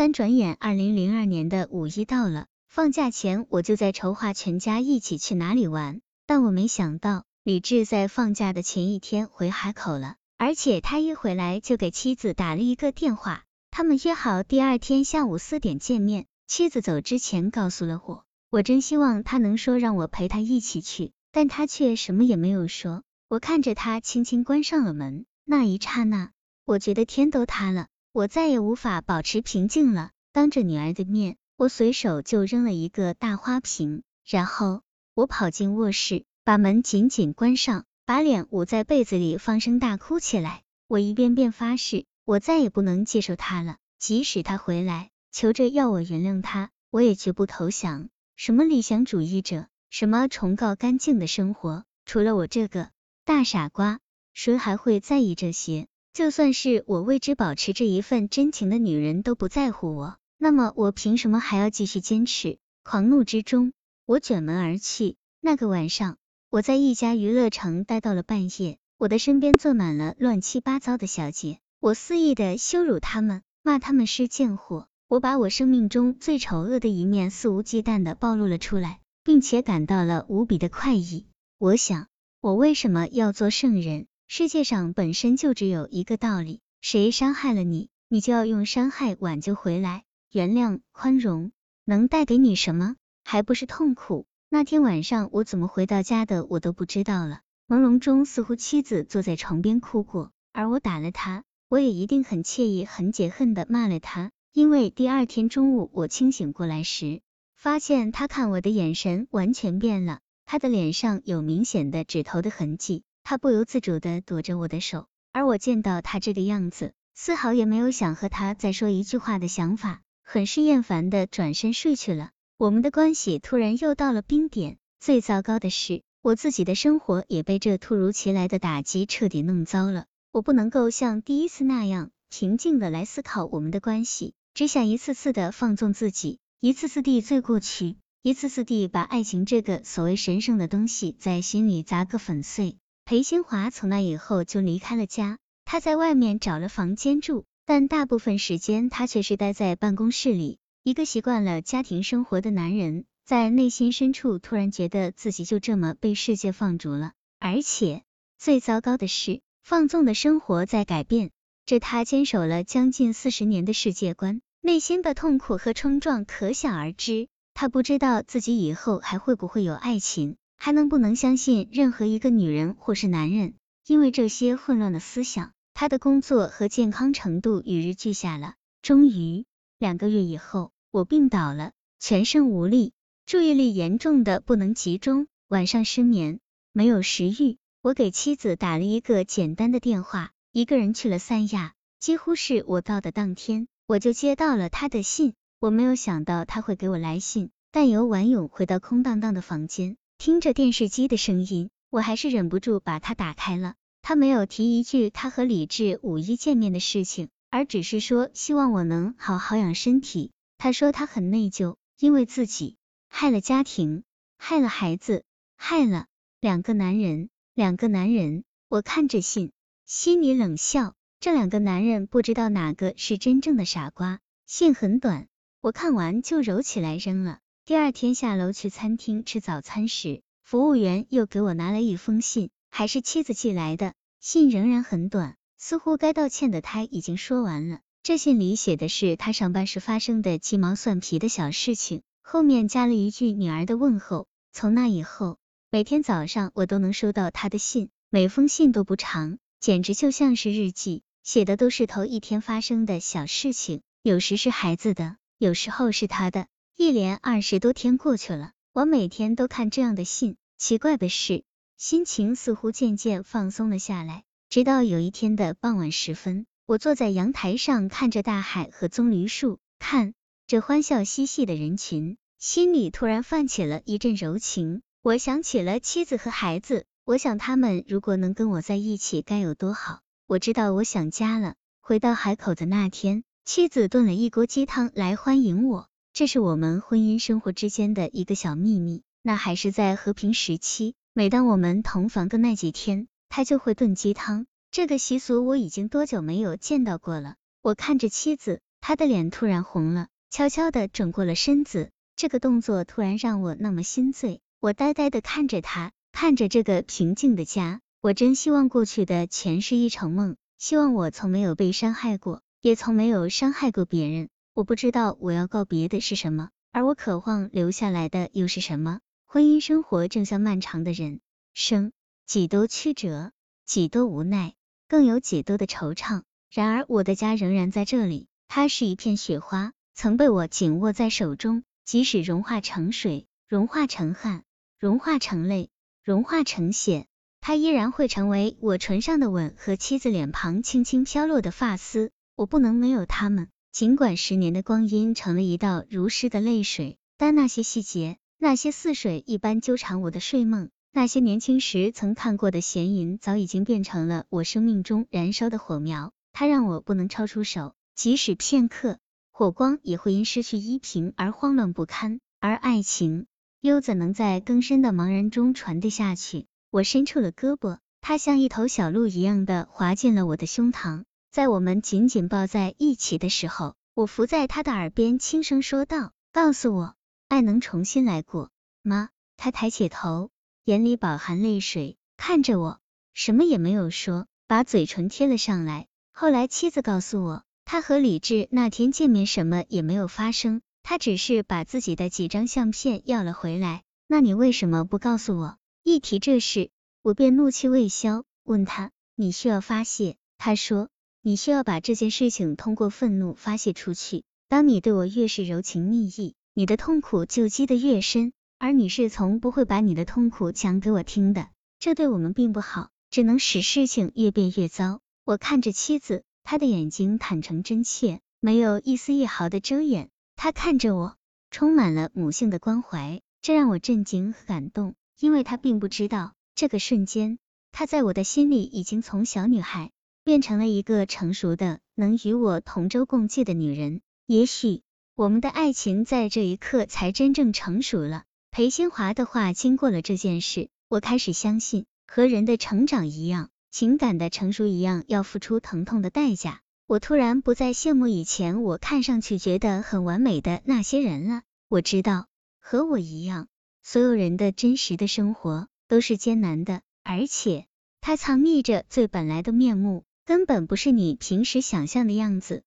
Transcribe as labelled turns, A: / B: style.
A: 但转眼二零零二年的五一到了，放假前我就在筹划全家一起去哪里玩，但我没想到李志在放假的前一天回海口了，而且他一回来就给妻子打了一个电话，他们约好第二天下午四点见面。妻子走之前告诉了我，我真希望他能说让我陪他一起去，但他却什么也没有说。我看着他轻轻关上了门，那一刹那，我觉得天都塌了，我再也无法保持平静了。当着女儿的面，我随手就扔了一个大花瓶，然后我跑进卧室，把门紧紧关上，把脸捂在被子里，放声大哭起来。我一遍遍发誓，我再也不能接受他了，即使他回来。求着要我原谅他，我也绝不投降。什么理想主义者，什么崇高干净的生活，除了我这个大傻瓜，谁还会在意这些？就算是我为之保持着一份真情的女人都不在乎我，那么我凭什么还要继续坚持？狂怒之中，我卷门而去。那个晚上，我在一家娱乐城待到了半夜，我的身边坐满了乱七八糟的小姐，我肆意的羞辱他们，骂他们是贱货。我把我生命中最丑恶的一面肆无忌惮的暴露了出来，并且感到了无比的快意。我想，我为什么要做圣人？世界上本身就只有一个道理：谁伤害了你，你就要用伤害挽救回来。原谅、宽容能带给你什么？还不是痛苦。那天晚上我怎么回到家的，我都不知道了。朦胧中，似乎妻子坐在床边哭过，而我打了她，我也一定很惬意、很解恨的骂了她。因为第二天中午我清醒过来时，发现他看我的眼神完全变了，他的脸上有明显的指头的痕迹，他不由自主的躲着我的手，而我见到他这个样子，丝毫也没有想和他再说一句话的想法，很是厌烦的转身睡去了。我们的关系突然又到了冰点，最糟糕的是，我自己的生活也被这突如其来的打击彻底弄糟了。我不能够像第一次那样平静的来思考我们的关系。只想一次次的放纵自己，一次次地醉过去，一次次地把爱情这个所谓神圣的东西在心里砸个粉碎。裴新华从那以后就离开了家，他在外面找了房间住，但大部分时间他却是待在办公室里。一个习惯了家庭生活的男人，在内心深处突然觉得自己就这么被世界放逐了，而且最糟糕的是，放纵的生活在改变。这他坚守了将近四十年的世界观，内心的痛苦和冲撞可想而知。他不知道自己以后还会不会有爱情，还能不能相信任何一个女人或是男人。因为这些混乱的思想，他的工作和健康程度与日俱下了。终于，两个月以后，我病倒了，全身无力，注意力严重的不能集中，晚上失眠，没有食欲。我给妻子打了一个简单的电话。一个人去了三亚，几乎是我到的当天，我就接到了他的信。我没有想到他会给我来信，但由婉勇回到空荡荡的房间，听着电视机的声音，我还是忍不住把它打开了。他没有提一句他和李志五一见面的事情，而只是说希望我能好好养身体。他说他很内疚，因为自己害了家庭，害了孩子，害了两个男人，两个男人。我看着信。心里冷笑，这两个男人不知道哪个是真正的傻瓜。信很短，我看完就揉起来扔了。第二天下楼去餐厅吃早餐时，服务员又给我拿了一封信，还是妻子寄来的。信仍然很短，似乎该道歉的他已经说完了。这信里写的是他上班时发生的鸡毛蒜皮的小事情，后面加了一句女儿的问候。从那以后，每天早上我都能收到他的信，每封信都不长。简直就像是日记，写的都是头一天发生的小事情，有时是孩子的，有时候是他的。一连二十多天过去了，我每天都看这样的信。奇怪的是，心情似乎渐渐放松了下来。直到有一天的傍晚时分，我坐在阳台上看着大海和棕榈树，看着欢笑嬉戏的人群，心里突然泛起了一阵柔情。我想起了妻子和孩子。我想他们如果能跟我在一起该有多好。我知道我想家了。回到海口的那天，妻子炖了一锅鸡汤来欢迎我，这是我们婚姻生活之间的一个小秘密。那还是在和平时期，每当我们同房的那几天，他就会炖鸡汤。这个习俗我已经多久没有见到过了。我看着妻子，他的脸突然红了，悄悄的转过了身子。这个动作突然让我那么心醉，我呆呆的看着他，看着这个平静的家。我真希望过去的全是一场梦，希望我从没有被伤害过，也从没有伤害过别人。我不知道我要告别的是什么，而我渴望留下来的又是什么？婚姻生活正像漫长的人生，几多曲折，几多无奈，更有几多的惆怅。然而我的家仍然在这里，它是一片雪花，曾被我紧握在手中。即使融化成水，融化成汗，融化成泪，融化成血，它依然会成为我唇上的吻和妻子脸庞轻轻飘落的发丝。我不能没有他们。尽管十年的光阴成了一道如诗的泪水，但那些细节，那些似水一般纠缠我的睡梦，那些年轻时曾看过的闲云，早已经变成了我生命中燃烧的火苗。它让我不能超出手，即使片刻。火光也会因失去依凭而慌乱不堪，而爱情又怎能在更深的茫然中传递下去？我伸出了胳膊，它像一头小鹿一样的滑进了我的胸膛。在我们紧紧抱在一起的时候，我伏在他的耳边轻声说道：“告诉我，爱能重新来过吗？”他抬起头，眼里饱含泪水，看着我，什么也没有说，把嘴唇贴了上来。后来妻子告诉我。他和李智那天见面什么也没有发生，他只是把自己的几张相片要了回来。那你为什么不告诉我？一提这事，我便怒气未消，问他：你需要发泄？他说：你需要把这件事情通过愤怒发泄出去。当你对我越是柔情蜜意，你的痛苦就积得越深。而你是从不会把你的痛苦讲给我听的，这对我们并不好，只能使事情越变越糟。我看着妻子。她的眼睛坦诚真切，没有一丝一毫的遮掩。他看着我，充满了母性的关怀，这让我震惊和感动。因为他并不知道，这个瞬间，他在我的心里已经从小女孩变成了一个成熟的、能与我同舟共济的女人。也许，我们的爱情在这一刻才真正成熟了。裴新华的话，经过了这件事，我开始相信，和人的成长一样。情感的成熟一样，要付出疼痛的代价。我突然不再羡慕以前我看上去觉得很完美的那些人了。我知道，和我一样，所有人的真实的生活都是艰难的，而且他藏匿着最本来的面目，根本不是你平时想象的样子。